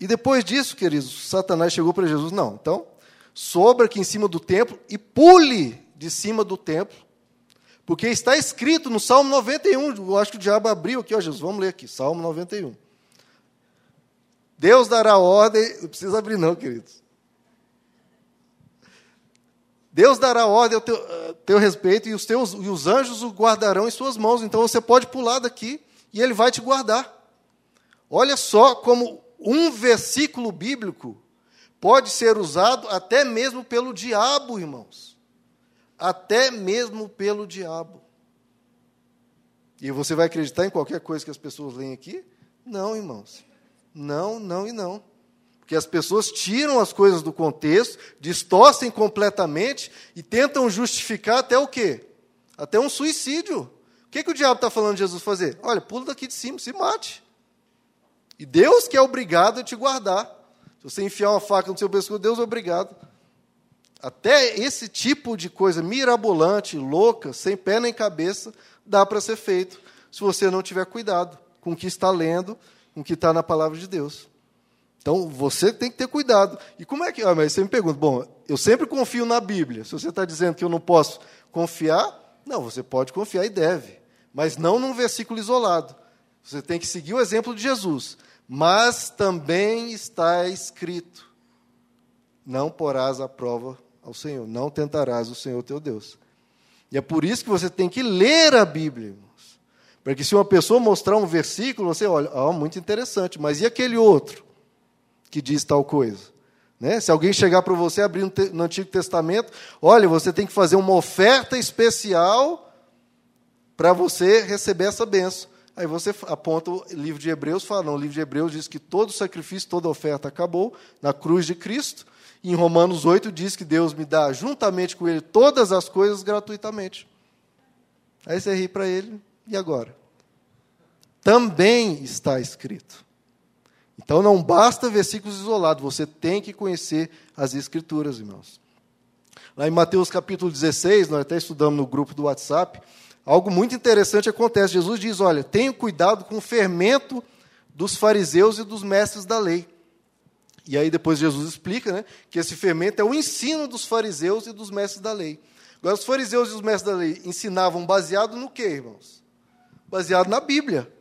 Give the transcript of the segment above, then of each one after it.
E depois disso, queridos, Satanás chegou para Jesus, não, então, sobra aqui em cima do templo e pule de cima do templo, porque está escrito no Salmo 91, eu acho que o diabo abriu aqui, ó, Jesus, vamos ler aqui, Salmo 91. Deus dará ordem, não precisa abrir não, queridos. Deus dará ordem ao teu, a teu respeito e os, teus, e os anjos o guardarão em suas mãos. Então você pode pular daqui e ele vai te guardar. Olha só como um versículo bíblico pode ser usado até mesmo pelo diabo, irmãos. Até mesmo pelo diabo. E você vai acreditar em qualquer coisa que as pessoas leem aqui? Não, irmãos. Não, não e não. Porque as pessoas tiram as coisas do contexto, distorcem completamente e tentam justificar até o quê? Até um suicídio. O que, que o diabo está falando de Jesus fazer? Olha, pula daqui de cima, se mate. E Deus que é obrigado a te guardar. Se você enfiar uma faca no seu pescoço, Deus é obrigado. Até esse tipo de coisa mirabolante, louca, sem pé nem cabeça, dá para ser feito, se você não tiver cuidado com o que está lendo, com o que está na palavra de Deus. Então, você tem que ter cuidado. E como é que. Ah, mas você me pergunta, bom, eu sempre confio na Bíblia. Se você está dizendo que eu não posso confiar, não, você pode confiar e deve. Mas não num versículo isolado. Você tem que seguir o exemplo de Jesus. Mas também está escrito: não porás a prova ao Senhor, não tentarás o Senhor teu Deus. E é por isso que você tem que ler a Bíblia, irmãos. Se uma pessoa mostrar um versículo, você olha, oh, muito interessante, mas e aquele outro? que diz tal coisa. Né? Se alguém chegar para você abrir no Antigo Testamento, olha, você tem que fazer uma oferta especial para você receber essa benção. Aí você aponta o livro de Hebreus, fala, não, o livro de Hebreus diz que todo sacrifício, toda oferta acabou na cruz de Cristo. Em Romanos 8 diz que Deus me dá juntamente com ele todas as coisas gratuitamente. Aí você ri para ele, e agora? Também está escrito. Então não basta versículos isolados, você tem que conhecer as Escrituras, irmãos. Lá em Mateus capítulo 16, nós até estudamos no grupo do WhatsApp, algo muito interessante acontece. Jesus diz: Olha, tenha cuidado com o fermento dos fariseus e dos mestres da lei. E aí depois Jesus explica né, que esse fermento é o ensino dos fariseus e dos mestres da lei. Agora, os fariseus e os mestres da lei ensinavam baseado no quê, irmãos? Baseado na Bíblia.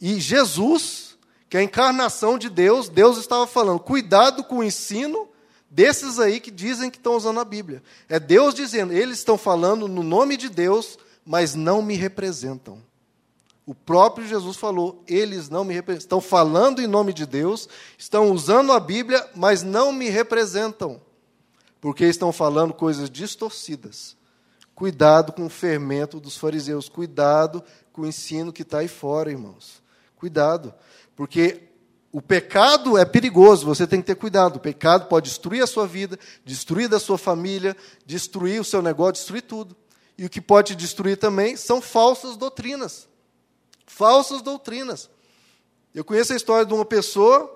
E Jesus que a encarnação de Deus, Deus estava falando, cuidado com o ensino desses aí que dizem que estão usando a Bíblia. É Deus dizendo, eles estão falando no nome de Deus, mas não me representam. O próprio Jesus falou, eles não me representam. Estão falando em nome de Deus, estão usando a Bíblia, mas não me representam. Porque estão falando coisas distorcidas. Cuidado com o fermento dos fariseus, cuidado com o ensino que está aí fora, irmãos. Cuidado. Porque o pecado é perigoso, você tem que ter cuidado. O pecado pode destruir a sua vida, destruir da sua família, destruir o seu negócio, destruir tudo. E o que pode destruir também são falsas doutrinas. Falsas doutrinas. Eu conheço a história de uma pessoa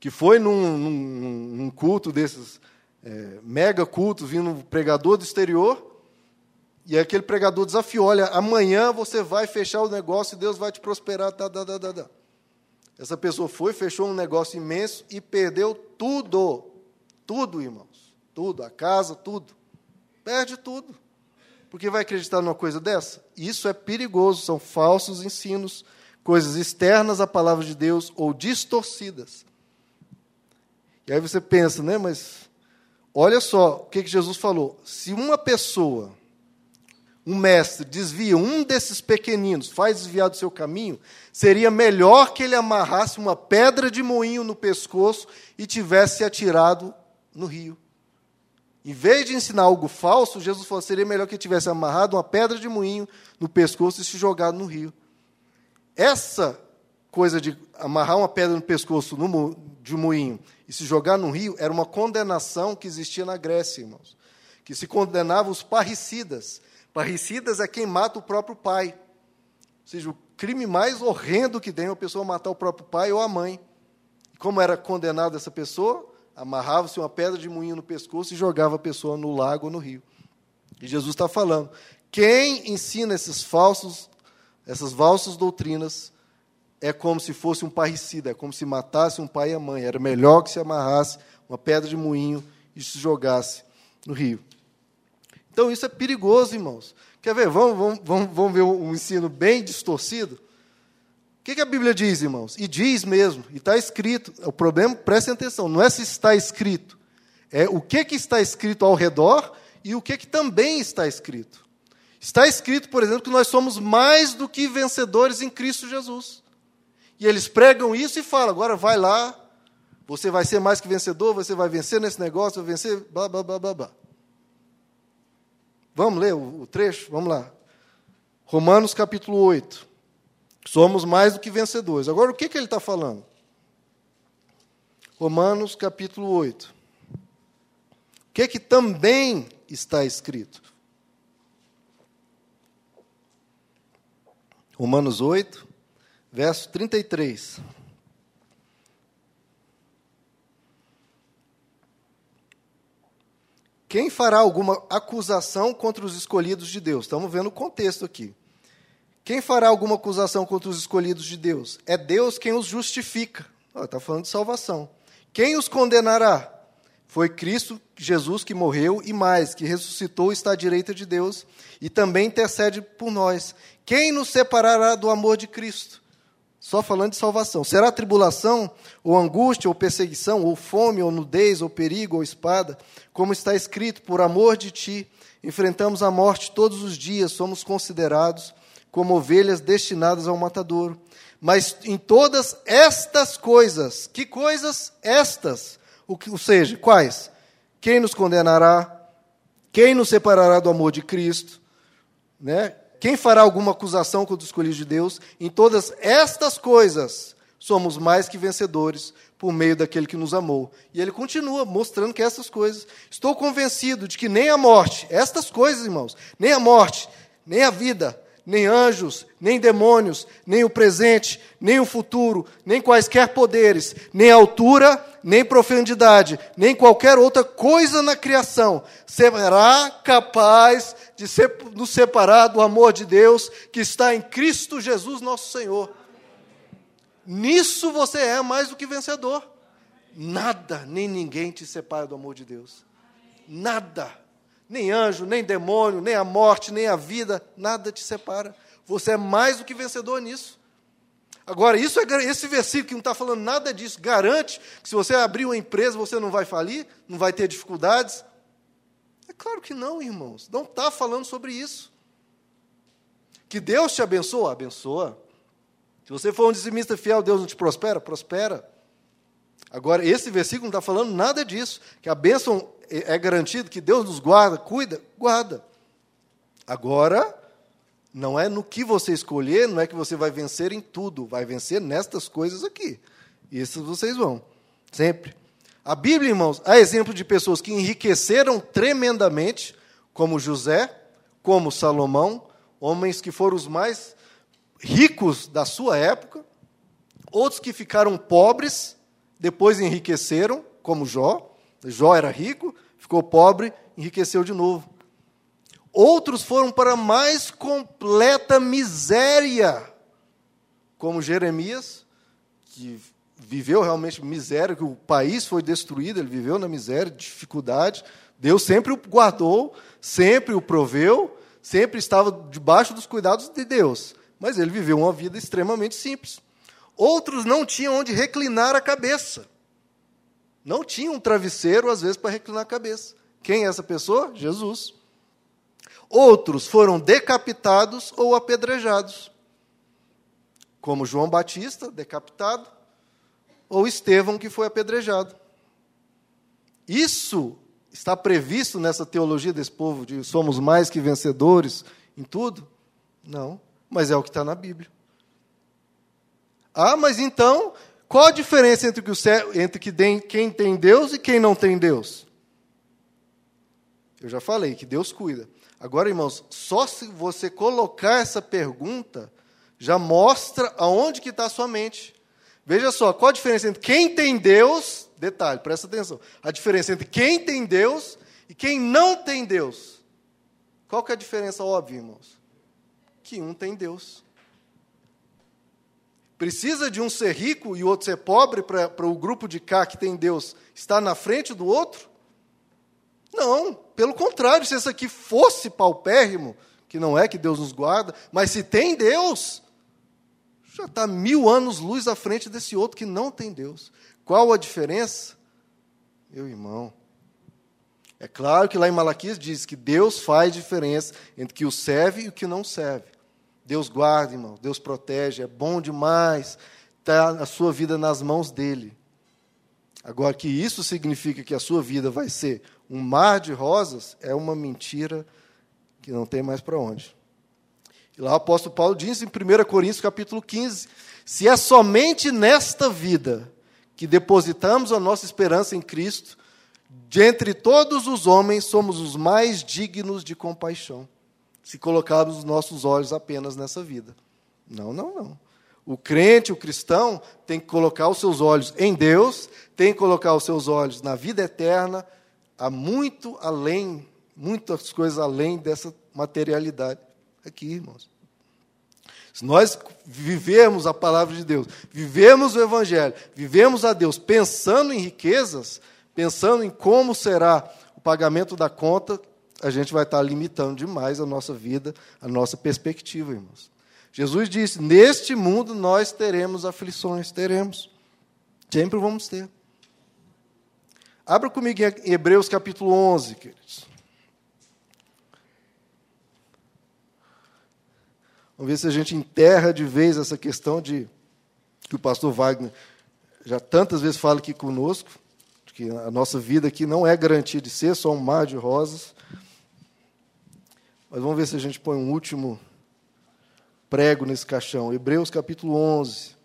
que foi num, num, num culto desses, é, mega cultos, vindo um pregador do exterior, e aquele pregador desafiou: olha, amanhã você vai fechar o negócio e Deus vai te prosperar. Tá, tá, tá, tá, tá. Essa pessoa foi, fechou um negócio imenso e perdeu tudo. Tudo, irmãos. Tudo, a casa, tudo. Perde tudo. Porque vai acreditar numa coisa dessa? Isso é perigoso, são falsos ensinos, coisas externas à palavra de Deus ou distorcidas. E aí você pensa, né, mas olha só o que, que Jesus falou. Se uma pessoa um mestre desvia um desses pequeninos, faz desviar do seu caminho, seria melhor que ele amarrasse uma pedra de moinho no pescoço e tivesse atirado no rio. Em vez de ensinar algo falso, Jesus falou: seria melhor que tivesse amarrado uma pedra de moinho no pescoço e se jogado no rio. Essa coisa de amarrar uma pedra no pescoço de moinho e se jogar no rio era uma condenação que existia na Grécia, irmãos. Que se condenava os parricidas Parricidas é quem mata o próprio pai. Ou seja, o crime mais horrendo que tem é a pessoa matar o próprio pai ou a mãe. Como era condenada essa pessoa? Amarrava-se uma pedra de moinho no pescoço e jogava a pessoa no lago ou no rio. E Jesus está falando: quem ensina esses falsos, essas falsas doutrinas, é como se fosse um parricida, é como se matasse um pai e a mãe. Era melhor que se amarrasse uma pedra de moinho e se jogasse no rio. Então isso é perigoso, irmãos. Quer ver? Vamos, vamos, vamos, vamos ver um ensino bem distorcido? Que, que a Bíblia diz, irmãos? E diz mesmo, e está escrito. O problema, prestem atenção, não é se está escrito, é o que, que está escrito ao redor e o que, que também está escrito. Está escrito, por exemplo, que nós somos mais do que vencedores em Cristo Jesus. E eles pregam isso e falam: agora vai lá, você vai ser mais que vencedor, você vai vencer nesse negócio, vai vencer, blá, blá, blá, blá, blá. Vamos ler o, o trecho? Vamos lá. Romanos capítulo 8. Somos mais do que vencedores. Agora, o que, que ele está falando? Romanos capítulo 8. O que, que também está escrito? Romanos 8, verso 33. Quem fará alguma acusação contra os escolhidos de Deus? Estamos vendo o contexto aqui. Quem fará alguma acusação contra os escolhidos de Deus? É Deus quem os justifica. Está falando de salvação. Quem os condenará? Foi Cristo Jesus que morreu e mais, que ressuscitou está à direita de Deus e também intercede por nós. Quem nos separará do amor de Cristo? Só falando de salvação. Será tribulação, ou angústia, ou perseguição, ou fome, ou nudez, ou perigo, ou espada? Como está escrito, por amor de ti, enfrentamos a morte todos os dias, somos considerados como ovelhas destinadas ao matadouro. Mas em todas estas coisas, que coisas? Estas. Que, ou seja, quais? Quem nos condenará? Quem nos separará do amor de Cristo? Né? Quem fará alguma acusação contra os escolhidos de Deus? Em todas estas coisas, somos mais que vencedores por meio daquele que nos amou. E ele continua mostrando que essas coisas. Estou convencido de que nem a morte, estas coisas, irmãos, nem a morte, nem a vida, nem anjos, nem demônios, nem o presente, nem o futuro, nem quaisquer poderes, nem altura, nem profundidade, nem qualquer outra coisa na criação será capaz de ser, nos separar do amor de Deus que está em Cristo Jesus, nosso Senhor. Nisso você é mais do que vencedor. Nada, nem ninguém te separa do amor de Deus. Nada. Nem anjo, nem demônio, nem a morte, nem a vida, nada te separa. Você é mais do que vencedor nisso. Agora, isso é, esse versículo que não está falando nada disso, garante que se você abrir uma empresa você não vai falir, não vai ter dificuldades. É claro que não, irmãos. Não está falando sobre isso. Que Deus te abençoa? Abençoa. Se você for um dizimista fiel, Deus não te prospera? Prospera. Agora, esse versículo não está falando nada disso. Que a bênção é, é garantido que Deus nos guarda, cuida, guarda. Agora, não é no que você escolher, não é que você vai vencer em tudo, vai vencer nestas coisas aqui. Isso vocês vão, sempre. A Bíblia, irmãos, há exemplo de pessoas que enriqueceram tremendamente, como José, como Salomão, homens que foram os mais ricos da sua época, outros que ficaram pobres, depois enriqueceram, como Jó, Jó era rico, ficou pobre, enriqueceu de novo. Outros foram para a mais completa miséria, como Jeremias, que viveu realmente miséria, que o país foi destruído, ele viveu na miséria, dificuldade. Deus sempre o guardou, sempre o proveu, sempre estava debaixo dos cuidados de Deus. Mas ele viveu uma vida extremamente simples. Outros não tinham onde reclinar a cabeça. Não tinha um travesseiro, às vezes, para reclinar a cabeça. Quem é essa pessoa? Jesus. Outros foram decapitados ou apedrejados, como João Batista, decapitado, ou Estevão, que foi apedrejado. Isso está previsto nessa teologia desse povo de somos mais que vencedores em tudo? Não, mas é o que está na Bíblia. Ah, mas então qual a diferença entre, que o, entre que quem tem Deus e quem não tem Deus? Eu já falei que Deus cuida. Agora, irmãos, só se você colocar essa pergunta, já mostra aonde que está a sua mente. Veja só, qual a diferença entre quem tem Deus, detalhe, presta atenção, a diferença entre quem tem Deus e quem não tem Deus. Qual que é a diferença óbvia, irmãos? Que um tem Deus. Precisa de um ser rico e o outro ser pobre para o grupo de cá que tem Deus estar na frente do outro? Não, pelo contrário, se esse aqui fosse paupérrimo, que não é que Deus nos guarda, mas se tem Deus, já está mil anos luz à frente desse outro que não tem Deus. Qual a diferença? Meu irmão, é claro que lá em Malaquias diz que Deus faz diferença entre o que o serve e o que não serve. Deus guarda, irmão, Deus protege, é bom demais estar a sua vida nas mãos dele. Agora, que isso significa que a sua vida vai ser um mar de rosas, é uma mentira que não tem mais para onde. E lá o apóstolo Paulo diz em 1 Coríntios capítulo 15: se é somente nesta vida que depositamos a nossa esperança em Cristo, de entre todos os homens somos os mais dignos de compaixão se colocarmos os nossos olhos apenas nessa vida. Não, não, não. O crente, o cristão, tem que colocar os seus olhos em Deus, tem que colocar os seus olhos na vida eterna, há muito além, muitas coisas além dessa materialidade. Aqui, irmãos. Se nós vivemos a palavra de Deus, vivemos o Evangelho, vivemos a Deus pensando em riquezas, pensando em como será o pagamento da conta, a gente vai estar limitando demais a nossa vida, a nossa perspectiva, irmãos. Jesus disse: Neste mundo nós teremos aflições, teremos. Sempre vamos ter. Abra comigo em Hebreus capítulo 11, queridos. Vamos ver se a gente enterra de vez essa questão de que o pastor Wagner já tantas vezes fala aqui conosco, que a nossa vida aqui não é garantia de ser só um mar de rosas. Mas vamos ver se a gente põe um último prego nesse caixão. Hebreus capítulo 11.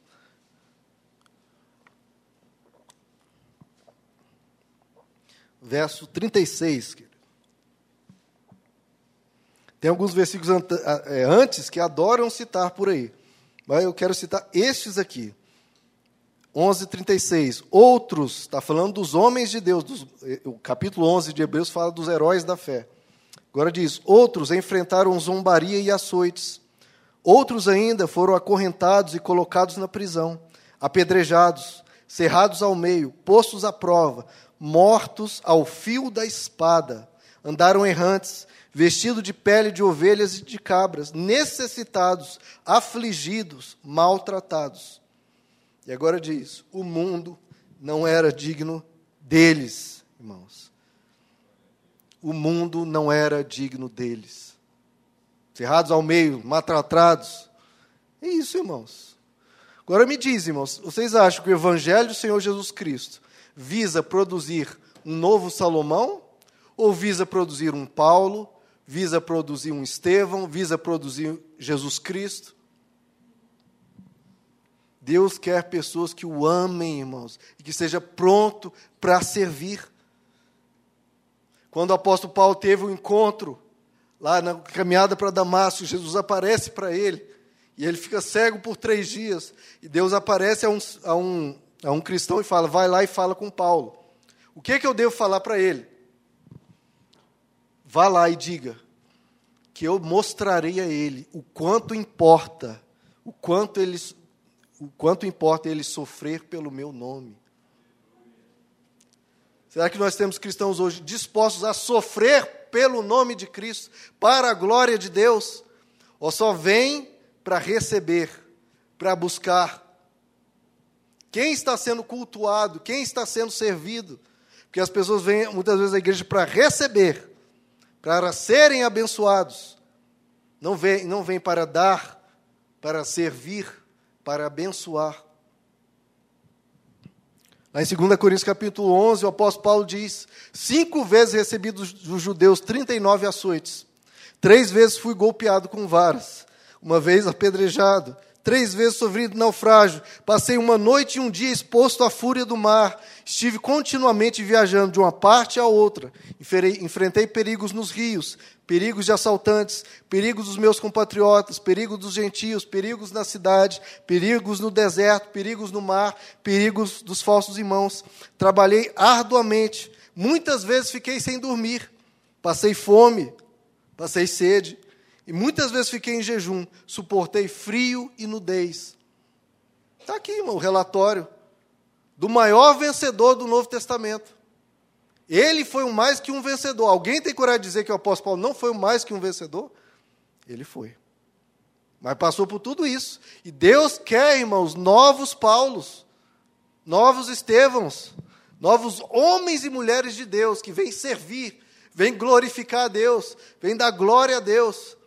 Verso 36. Tem alguns versículos é, antes que adoram citar por aí. Mas eu quero citar estes aqui. 11:36. Outros, está falando dos homens de Deus, dos, o capítulo 11 de Hebreus fala dos heróis da fé. Agora diz: outros enfrentaram zombaria e açoites. Outros ainda foram acorrentados e colocados na prisão, apedrejados, cerrados ao meio, postos à prova, mortos ao fio da espada. Andaram errantes, vestidos de pele de ovelhas e de cabras, necessitados, afligidos, maltratados. E agora diz: o mundo não era digno deles, irmãos o mundo não era digno deles. Cerrados ao meio, maltratados. É isso, irmãos. Agora me diz, irmãos, vocês acham que o Evangelho do Senhor Jesus Cristo visa produzir um novo Salomão? Ou visa produzir um Paulo? Visa produzir um Estevão? Visa produzir Jesus Cristo? Deus quer pessoas que o amem, irmãos, e que seja pronto para servir. Quando o apóstolo Paulo teve o um encontro lá na caminhada para Damasco, Jesus aparece para ele e ele fica cego por três dias. E Deus aparece a um, a um, a um cristão e fala: vai lá e fala com Paulo. O que, é que eu devo falar para ele? Vá lá e diga que eu mostrarei a ele o quanto importa, o quanto ele, o quanto importa ele sofrer pelo meu nome. Será que nós temos cristãos hoje dispostos a sofrer pelo nome de Cristo, para a glória de Deus? Ou só vem para receber, para buscar? Quem está sendo cultuado? Quem está sendo servido? Porque as pessoas vêm muitas vezes à igreja para receber, para serem abençoados. Não vêm, não vem para dar, para servir, para abençoar. Lá em 2 Coríntios capítulo 11, o apóstolo Paulo diz: Cinco vezes recebi dos, dos judeus 39 açoites. Três vezes fui golpeado com varas. Uma vez apedrejado. Três vezes sofri naufrágio. Passei uma noite e um dia exposto à fúria do mar. Estive continuamente viajando de uma parte à outra. Enfrentei perigos nos rios, perigos de assaltantes, perigos dos meus compatriotas, perigos dos gentios, perigos na cidade, perigos no deserto, perigos no mar, perigos dos falsos irmãos. Trabalhei arduamente, muitas vezes fiquei sem dormir, passei fome, passei sede, e muitas vezes fiquei em jejum, suportei frio e nudez. Está aqui, irmão, o relatório do maior vencedor do Novo Testamento. Ele foi um mais que um vencedor. Alguém tem coragem de dizer que o apóstolo Paulo não foi um mais que um vencedor? Ele foi. Mas passou por tudo isso. E Deus quer, irmãos, novos Paulos, novos Estevãos, novos homens e mulheres de Deus que vêm servir, vêm glorificar a Deus, vêm dar glória a Deus.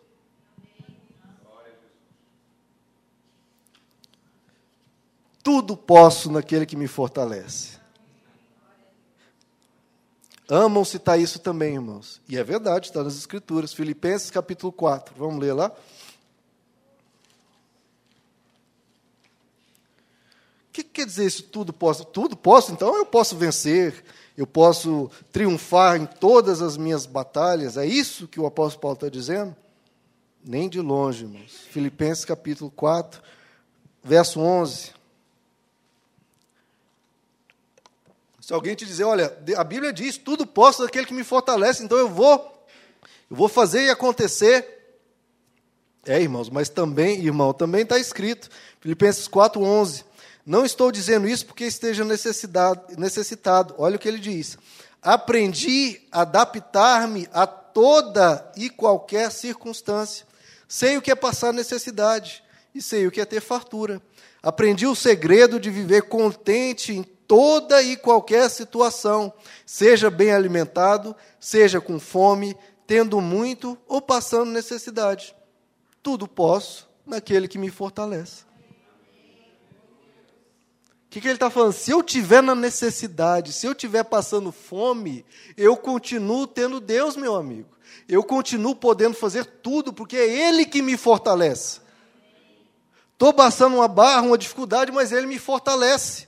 Tudo posso naquele que me fortalece. Amam citar isso também, irmãos. E é verdade, está nas Escrituras. Filipenses capítulo 4. Vamos ler lá? O que quer dizer isso? Tudo posso? Tudo posso, então eu posso vencer, eu posso triunfar em todas as minhas batalhas. É isso que o apóstolo Paulo está dizendo? Nem de longe, irmãos. Filipenses capítulo 4, verso 11. Se alguém te dizer, olha, a Bíblia diz, tudo posso daquele que me fortalece, então eu vou, eu vou fazer e acontecer. É, irmãos, mas também, irmão, também está escrito, Filipenses 4,11. Não estou dizendo isso porque esteja necessitado. Olha o que ele diz. Aprendi a adaptar-me a toda e qualquer circunstância. Sei o que é passar necessidade e sei o que é ter fartura. Aprendi o segredo de viver contente em toda e qualquer situação, seja bem alimentado, seja com fome, tendo muito ou passando necessidade. Tudo posso naquele que me fortalece. O que, que ele está falando? Se eu tiver na necessidade, se eu tiver passando fome, eu continuo tendo Deus, meu amigo. Eu continuo podendo fazer tudo, porque é Ele que me fortalece. Estou passando uma barra, uma dificuldade, mas Ele me fortalece.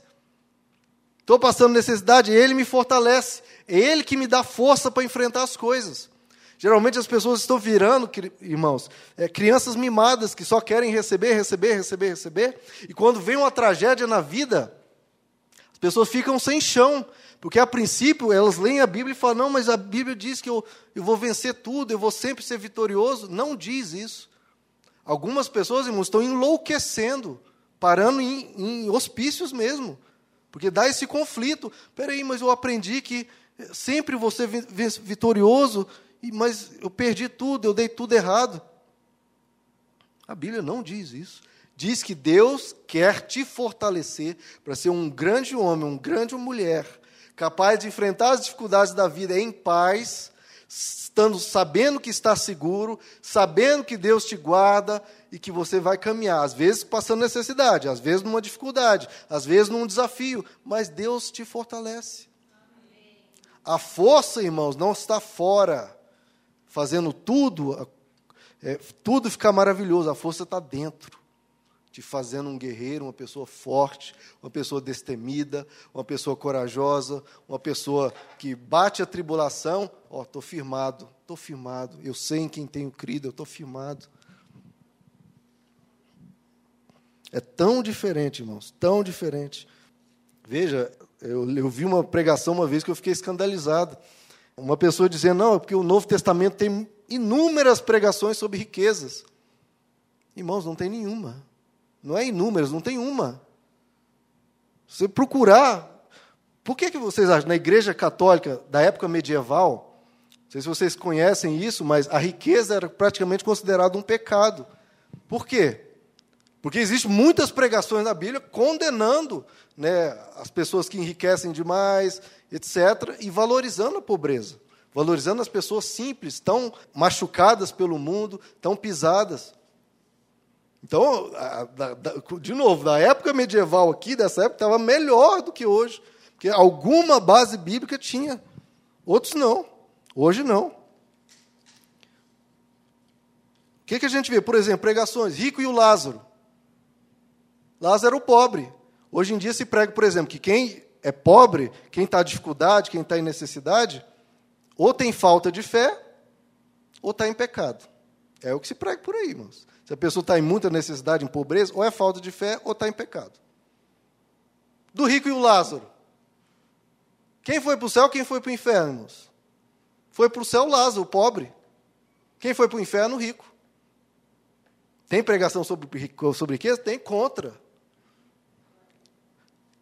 Estou passando necessidade, Ele me fortalece. É Ele que me dá força para enfrentar as coisas. Geralmente as pessoas estão virando, irmãos, é, crianças mimadas que só querem receber, receber, receber, receber. E quando vem uma tragédia na vida, as pessoas ficam sem chão. Porque a princípio elas leem a Bíblia e falam: não, mas a Bíblia diz que eu, eu vou vencer tudo, eu vou sempre ser vitorioso. Não diz isso. Algumas pessoas, irmãos, estão enlouquecendo, parando em, em hospícios mesmo porque dá esse conflito. Peraí, mas eu aprendi que sempre ser vitorioso, mas eu perdi tudo, eu dei tudo errado. A Bíblia não diz isso. Diz que Deus quer te fortalecer para ser um grande homem, uma grande mulher, capaz de enfrentar as dificuldades da vida em paz, estando sabendo que está seguro, sabendo que Deus te guarda e que você vai caminhar, às vezes passando necessidade, às vezes numa dificuldade, às vezes num desafio, mas Deus te fortalece. A força, irmãos, não está fora, fazendo tudo, é, tudo ficar maravilhoso, a força está dentro te fazendo um guerreiro, uma pessoa forte, uma pessoa destemida, uma pessoa corajosa, uma pessoa que bate a tribulação, ó, estou firmado, estou firmado, eu sei em quem tenho crido, eu estou firmado. É tão diferente, irmãos, tão diferente. Veja, eu, eu vi uma pregação uma vez que eu fiquei escandalizado. Uma pessoa dizendo, não, é porque o Novo Testamento tem inúmeras pregações sobre riquezas. Irmãos, não tem nenhuma. Não é inúmeras, não tem uma. Você procurar. Por que, que vocês acham? Na igreja católica da época medieval, não sei se vocês conhecem isso, mas a riqueza era praticamente considerada um pecado. Por quê? Porque existem muitas pregações na Bíblia condenando né, as pessoas que enriquecem demais, etc., e valorizando a pobreza, valorizando as pessoas simples, tão machucadas pelo mundo, tão pisadas. Então, de novo, na época medieval aqui, dessa época, estava melhor do que hoje. Porque alguma base bíblica tinha. Outros não. Hoje não. O que, que a gente vê? Por exemplo, pregações, rico e o Lázaro. Lázaro o pobre. Hoje em dia se prega, por exemplo, que quem é pobre, quem está em dificuldade, quem está em necessidade, ou tem falta de fé, ou está em pecado. É o que se prega por aí, irmãos. Se a pessoa está em muita necessidade, em pobreza, ou é falta de fé, ou está em pecado. Do rico e o Lázaro. Quem foi para o céu, quem foi para o inferno, irmãos? Foi para o céu Lázaro, o pobre. Quem foi para o inferno, o rico. Tem pregação sobre, sobre riqueza? Tem contra.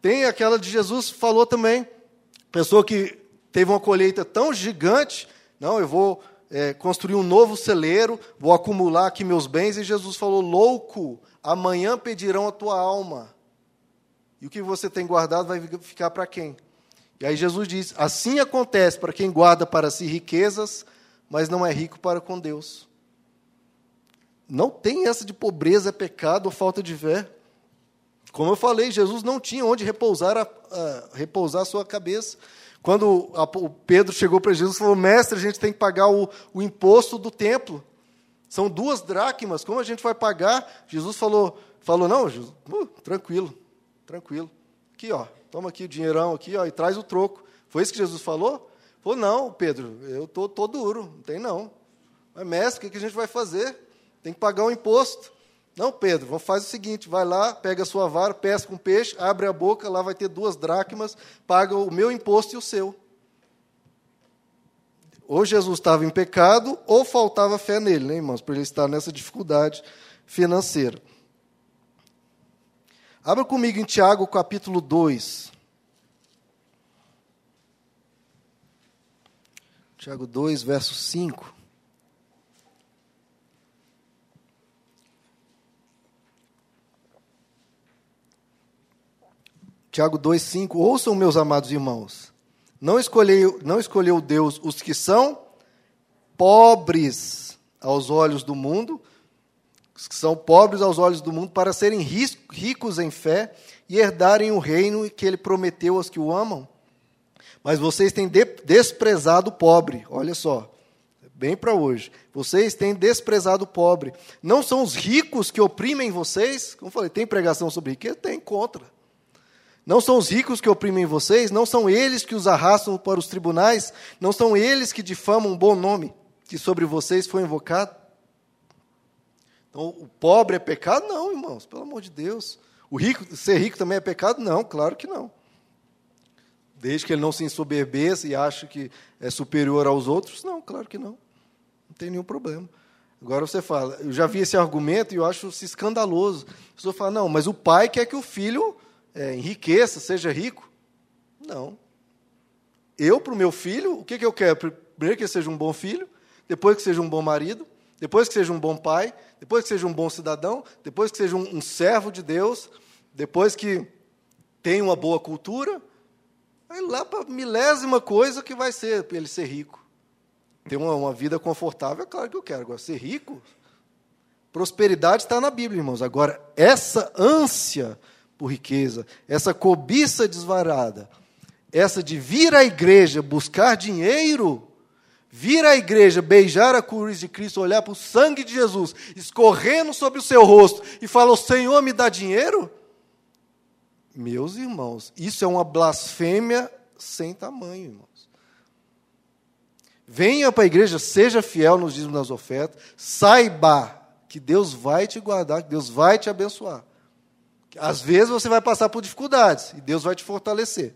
Tem aquela de Jesus falou também, pessoa que teve uma colheita tão gigante, não, eu vou é, construir um novo celeiro, vou acumular aqui meus bens, e Jesus falou: louco, amanhã pedirão a tua alma. E o que você tem guardado vai ficar para quem? E aí Jesus diz: assim acontece para quem guarda para si riquezas, mas não é rico para com Deus. Não tem essa de pobreza, é pecado ou falta de fé. Como eu falei, Jesus não tinha onde repousar a, a repousar a sua cabeça. Quando a, o Pedro chegou para Jesus e falou: Mestre, a gente tem que pagar o, o imposto do templo. São duas dracmas, como a gente vai pagar? Jesus falou: falou Não, Jesus, uh, tranquilo, tranquilo. Aqui, ó, toma aqui o dinheirão aqui, ó, e traz o troco. Foi isso que Jesus falou? Falou: Não, Pedro, eu tô, tô duro, não tem não. Mas, mestre, o que a gente vai fazer? Tem que pagar o imposto. Não, Pedro, fazer o seguinte: vai lá, pega a sua vara, pesca um peixe, abre a boca, lá vai ter duas dracmas, paga o meu imposto e o seu. Ou Jesus estava em pecado, ou faltava fé nele, né, irmãos, para ele estar nessa dificuldade financeira. Abra comigo em Tiago, capítulo 2. Tiago 2, verso 5. Tiago 2,5: Ouçam, meus amados irmãos, não escolheu, não escolheu Deus os que são pobres aos olhos do mundo, os que são pobres aos olhos do mundo, para serem ricos em fé e herdarem o reino que ele prometeu aos que o amam. Mas vocês têm desprezado o pobre, olha só, bem para hoje. Vocês têm desprezado o pobre. Não são os ricos que oprimem vocês? Como falei, tem pregação sobre riqueza? Tem contra. Não são os ricos que oprimem vocês, não são eles que os arrastam para os tribunais, não são eles que difamam um bom nome que sobre vocês foi invocado. Então, o pobre é pecado? Não, irmãos, pelo amor de Deus. O rico, ser rico também é pecado? Não, claro que não. Desde que ele não se ensoberbeça e ache que é superior aos outros, não, claro que não. Não tem nenhum problema. Agora você fala, eu já vi esse argumento e eu acho escandaloso. A pessoa fala, não, mas o pai quer que o filho é, enriqueça, seja rico. Não. Eu, para o meu filho, o que, que eu quero? Primeiro que ele seja um bom filho, depois que seja um bom marido, depois que seja um bom pai, depois que seja um bom cidadão, depois que seja um, um servo de Deus, depois que tenha uma boa cultura, aí lá para a milésima coisa que vai ser ele ser rico. Ter uma, uma vida confortável, é claro que eu quero. Agora, ser rico, prosperidade está na Bíblia, irmãos. Agora, essa ânsia por riqueza, essa cobiça desvarada, essa de vir à igreja buscar dinheiro, vir à igreja beijar a cruz de Cristo, olhar para o sangue de Jesus escorrendo sobre o seu rosto e falar: Senhor, me dá dinheiro? Meus irmãos, isso é uma blasfêmia sem tamanho, irmãos. Venha para a igreja, seja fiel nos dízimos das ofertas, saiba que Deus vai te guardar, que Deus vai te abençoar. Às vezes você vai passar por dificuldades e Deus vai te fortalecer.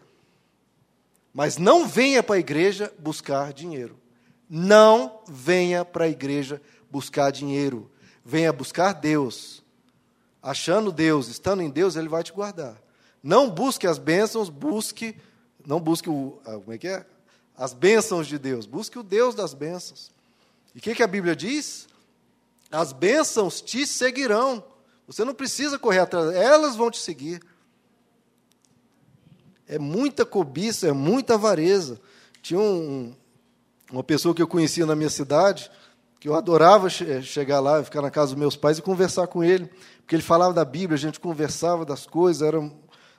Mas não venha para a igreja buscar dinheiro. Não venha para a igreja buscar dinheiro. Venha buscar Deus. Achando Deus, estando em Deus, Ele vai te guardar. Não busque as bênçãos, busque, não busque o, ah, como é que é? As bênçãos de Deus. Busque o Deus das bênçãos. E o que, que a Bíblia diz? As bênçãos te seguirão. Você não precisa correr atrás, elas vão te seguir. É muita cobiça, é muita avareza. Tinha um, uma pessoa que eu conhecia na minha cidade, que eu adorava chegar lá, ficar na casa dos meus pais e conversar com ele, porque ele falava da Bíblia, a gente conversava das coisas, eram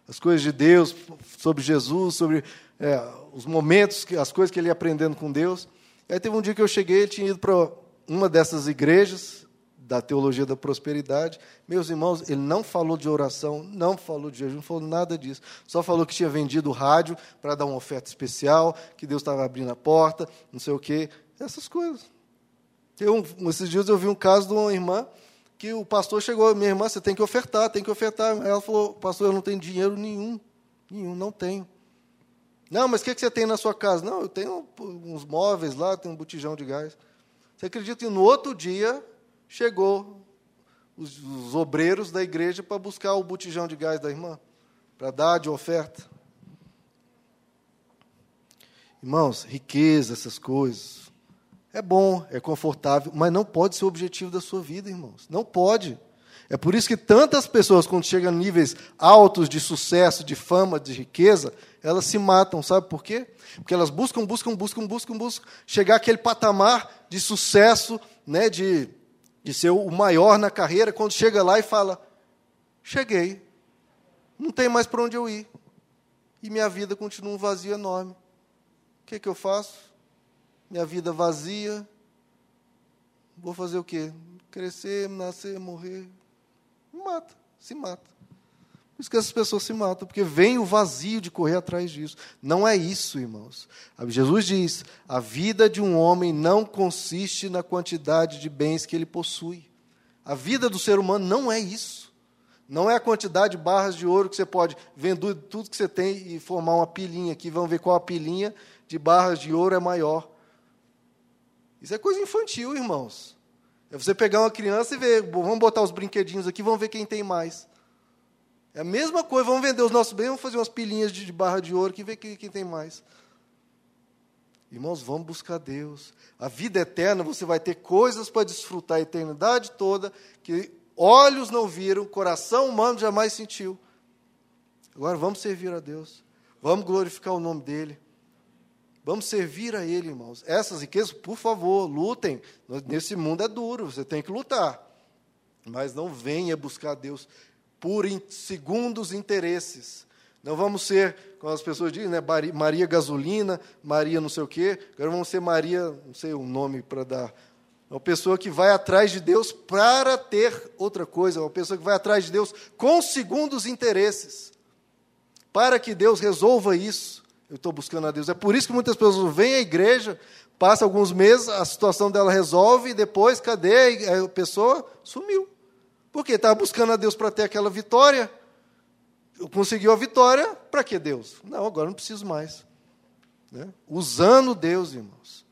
as coisas de Deus, sobre Jesus, sobre é, os momentos, as coisas que ele ia aprendendo com Deus. E aí teve um dia que eu cheguei, ele tinha ido para uma dessas igrejas, da teologia da prosperidade. Meus irmãos, ele não falou de oração, não falou de jejum, não falou nada disso. Só falou que tinha vendido rádio para dar uma oferta especial, que Deus estava abrindo a porta, não sei o quê. Essas coisas. Eu, esses dias eu vi um caso de uma irmã que o pastor chegou, minha irmã, você tem que ofertar, tem que ofertar. Ela falou, pastor, eu não tenho dinheiro nenhum, nenhum, não tenho. Não, mas o que você tem na sua casa? Não, eu tenho uns móveis lá, tenho um botijão de gás. Você acredita que no outro dia chegou os, os obreiros da igreja para buscar o botijão de gás da irmã, para dar de oferta. Irmãos, riqueza, essas coisas. É bom, é confortável, mas não pode ser o objetivo da sua vida, irmãos. Não pode. É por isso que tantas pessoas, quando chegam a níveis altos de sucesso, de fama, de riqueza, elas se matam. Sabe por quê? Porque elas buscam, buscam, buscam, buscam, buscam chegar àquele patamar de sucesso, né, de, de ser o maior na carreira, quando chega lá e fala: Cheguei, não tem mais para onde eu ir. E minha vida continua um vazio enorme. O que, é que eu faço? Minha vida vazia. Vou fazer o quê? Crescer, nascer, morrer mata, se mata. Isso que essas pessoas se matam, porque vem o vazio de correr atrás disso. Não é isso, irmãos. Jesus diz: a vida de um homem não consiste na quantidade de bens que ele possui. A vida do ser humano não é isso. Não é a quantidade de barras de ouro que você pode vender tudo que você tem e formar uma pilinha aqui. Vamos ver qual a pilinha de barras de ouro é maior. Isso é coisa infantil, irmãos. É você pegar uma criança e ver, vamos botar os brinquedinhos aqui, vamos ver quem tem mais. É a mesma coisa, vamos vender os nossos bens, vamos fazer umas pilhinhas de barra de ouro, que ver quem, quem tem mais. Irmãos, vamos buscar Deus. A vida eterna, você vai ter coisas para desfrutar a eternidade toda, que olhos não viram, coração humano jamais sentiu. Agora vamos servir a Deus. Vamos glorificar o nome dEle. Vamos servir a Ele, irmãos. Essas riquezas, por favor, lutem. Nesse mundo é duro, você tem que lutar. Mas não venha buscar Deus por segundos interesses. Não vamos ser, como as pessoas dizem, né, Maria Gasolina, Maria não sei o quê. Agora vamos ser Maria, não sei o nome para dar. Uma pessoa que vai atrás de Deus para ter outra coisa. Uma pessoa que vai atrás de Deus com segundos interesses. Para que Deus resolva isso eu estou buscando a Deus. É por isso que muitas pessoas vêm à igreja, passa alguns meses, a situação dela resolve, e depois, cadê? A pessoa sumiu. Por quê? Estava buscando a Deus para ter aquela vitória. Conseguiu a vitória, para que Deus? Não, agora não preciso mais. Né? Usando Deus, irmãos.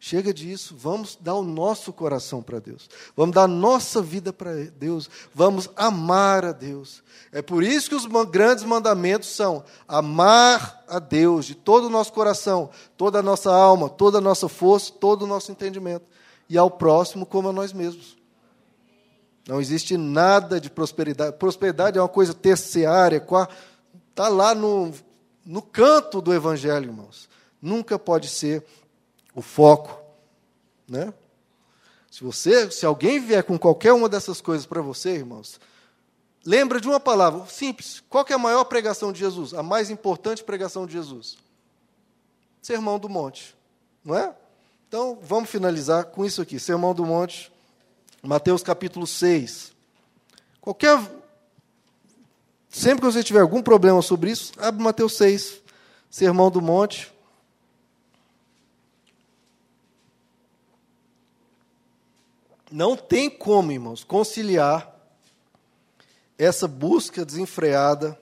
Chega disso, vamos dar o nosso coração para Deus, vamos dar a nossa vida para Deus, vamos amar a Deus. É por isso que os grandes mandamentos são amar a Deus de todo o nosso coração, toda a nossa alma, toda a nossa força, todo o nosso entendimento, e ao próximo como a nós mesmos. Não existe nada de prosperidade. Prosperidade é uma coisa terciária, está lá no, no canto do Evangelho, irmãos. Nunca pode ser o foco, né? Se você, se alguém vier com qualquer uma dessas coisas para você, irmãos, lembra de uma palavra simples. Qual é a maior pregação de Jesus? A mais importante pregação de Jesus? Sermão do Monte, não é? Então, vamos finalizar com isso aqui. Sermão do Monte, Mateus capítulo 6. Qualquer sempre que você tiver algum problema sobre isso, abre Mateus 6, Sermão do Monte. Não tem como, irmãos, conciliar essa busca desenfreada.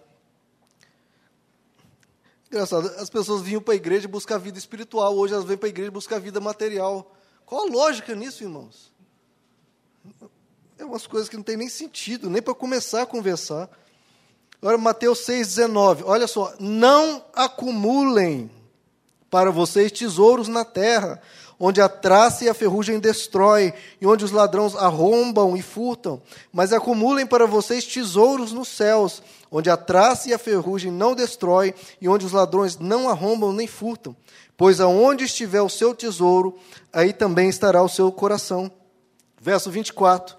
Engraçado, as pessoas vinham para a igreja buscar vida espiritual, hoje elas vêm para a igreja buscar vida material. Qual a lógica nisso, irmãos? É umas coisas que não tem nem sentido, nem para começar a conversar. Agora, Mateus 6,19, olha só. Não acumulem para vocês tesouros na terra, onde a traça e a ferrugem destrói, e onde os ladrões arrombam e furtam, mas acumulem para vocês tesouros nos céus, onde a traça e a ferrugem não destrói, e onde os ladrões não arrombam nem furtam. Pois aonde estiver o seu tesouro, aí também estará o seu coração. Verso 24.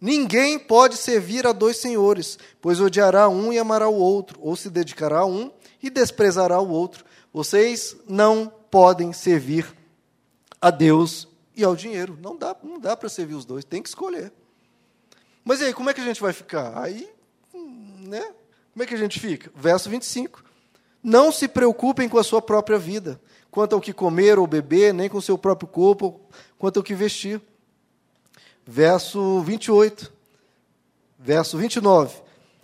Ninguém pode servir a dois senhores, pois odiará um e amará o outro, ou se dedicará a um e desprezará o outro. Vocês não podem servir a Deus e ao dinheiro. Não dá, não dá para servir os dois, tem que escolher. Mas e aí, como é que a gente vai ficar? Aí, né? Como é que a gente fica? Verso 25. Não se preocupem com a sua própria vida, quanto ao que comer ou beber, nem com o seu próprio corpo, quanto ao que vestir. Verso 28. Verso 29.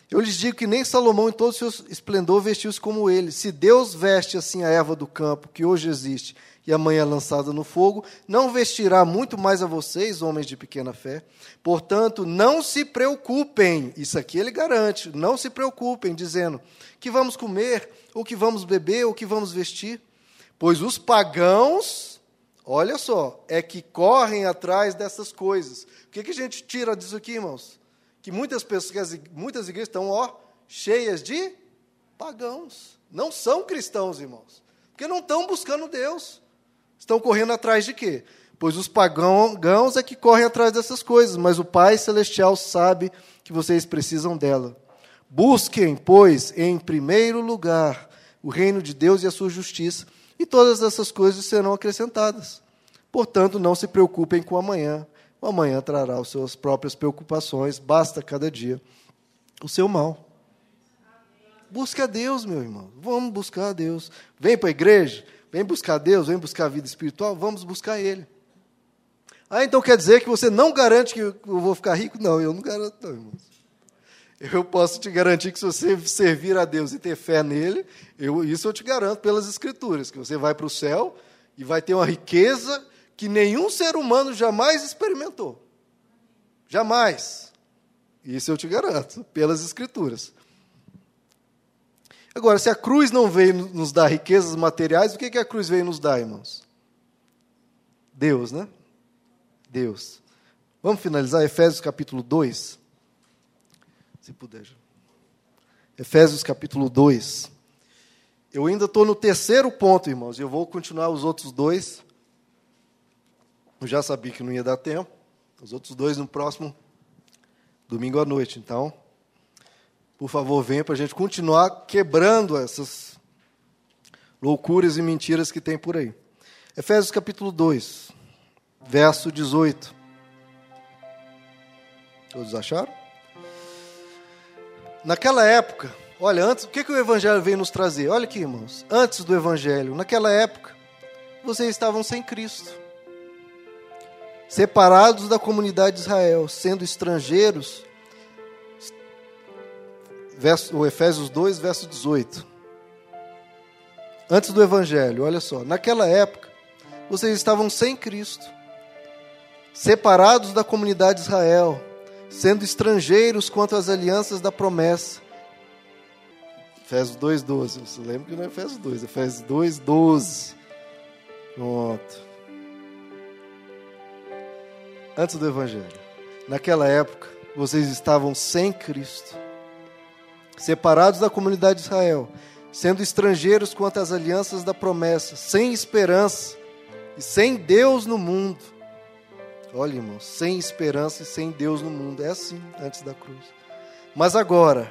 Eu lhes digo que nem Salomão, em todo o seu esplendor, vestiu-se como ele. Se Deus veste assim a erva do campo, que hoje existe, e amanhã lançada no fogo, não vestirá muito mais a vocês, homens de pequena fé. Portanto, não se preocupem, isso aqui ele garante, não se preocupem, dizendo que vamos comer, ou que vamos beber, ou que vamos vestir, pois os pagãos, olha só, é que correm atrás dessas coisas. O que, que a gente tira disso aqui, irmãos? Que muitas pessoas, muitas igrejas estão, ó, cheias de pagãos. Não são cristãos, irmãos. Porque não estão buscando Deus. Estão correndo atrás de quê? Pois os pagãos é que correm atrás dessas coisas, mas o Pai Celestial sabe que vocês precisam dela. Busquem, pois, em primeiro lugar o reino de Deus e a sua justiça, e todas essas coisas serão acrescentadas. Portanto, não se preocupem com amanhã. O amanhã trará as suas próprias preocupações, basta cada dia o seu mal. Busque a Deus, meu irmão. Vamos buscar a Deus. Vem para a igreja, vem buscar Deus, vem buscar a vida espiritual, vamos buscar Ele. Ah, então quer dizer que você não garante que eu vou ficar rico? Não, eu não garanto, não, irmãos. Eu posso te garantir que se você servir a Deus e ter fé nele, eu, isso eu te garanto pelas Escrituras, que você vai para o céu e vai ter uma riqueza que nenhum ser humano jamais experimentou. Jamais. Isso eu te garanto, pelas Escrituras. Agora, se a cruz não veio nos dar riquezas materiais, o que, que a cruz veio nos dar, irmãos? Deus, né? Deus. Vamos finalizar Efésios capítulo 2. Se puder. Efésios capítulo 2. Eu ainda estou no terceiro ponto, irmãos, e eu vou continuar os outros dois. Eu já sabia que não ia dar tempo. Os outros dois no próximo domingo à noite. Então, por favor, venha para a gente continuar quebrando essas loucuras e mentiras que tem por aí. Efésios capítulo 2, verso 18. Todos acharam? Naquela época, olha, antes, o que, que o Evangelho veio nos trazer? Olha aqui, irmãos. Antes do Evangelho, naquela época, vocês estavam sem Cristo, separados da comunidade de Israel, sendo estrangeiros verso, o Efésios 2, verso 18. Antes do Evangelho, olha só. Naquela época, vocês estavam sem Cristo, separados da comunidade de Israel, sendo estrangeiros quanto às alianças da promessa. Efésios 2, 12. Você lembra que não é Efésios 2, é Efésios 2, 12. Pronto. Antes do Evangelho. Naquela época, vocês estavam sem Cristo separados da comunidade de Israel, sendo estrangeiros quanto às alianças da promessa, sem esperança e sem Deus no mundo. Olha, irmãos, sem esperança e sem Deus no mundo. É assim antes da cruz. Mas agora,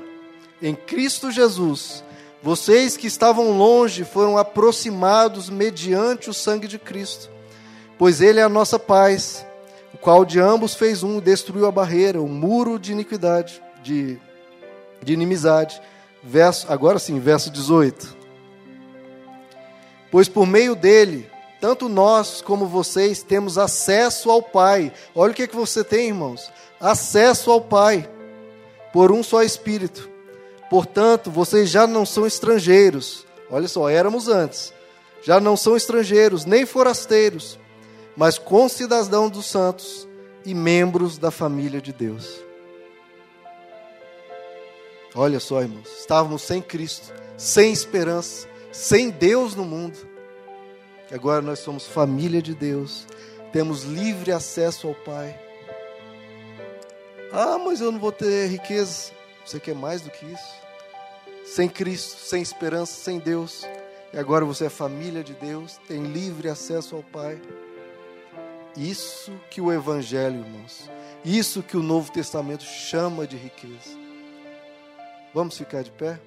em Cristo Jesus, vocês que estavam longe foram aproximados mediante o sangue de Cristo, pois Ele é a nossa paz, o qual de ambos fez um e destruiu a barreira, o muro de iniquidade, de de inimizade. Verso, agora sim, verso 18. Pois por meio dele, tanto nós como vocês temos acesso ao Pai. Olha o que, é que você tem, irmãos: acesso ao Pai, por um só Espírito. Portanto, vocês já não são estrangeiros. Olha só, éramos antes. Já não são estrangeiros, nem forasteiros, mas concidadãos dos santos e membros da família de Deus. Olha só, irmãos, estávamos sem Cristo, sem esperança, sem Deus no mundo. E agora nós somos família de Deus, temos livre acesso ao Pai. Ah, mas eu não vou ter riqueza. Você quer mais do que isso? Sem Cristo, sem esperança, sem Deus. E agora você é família de Deus, tem livre acesso ao Pai. Isso que o Evangelho, irmãos, isso que o Novo Testamento chama de riqueza. Vamos ficar de pé?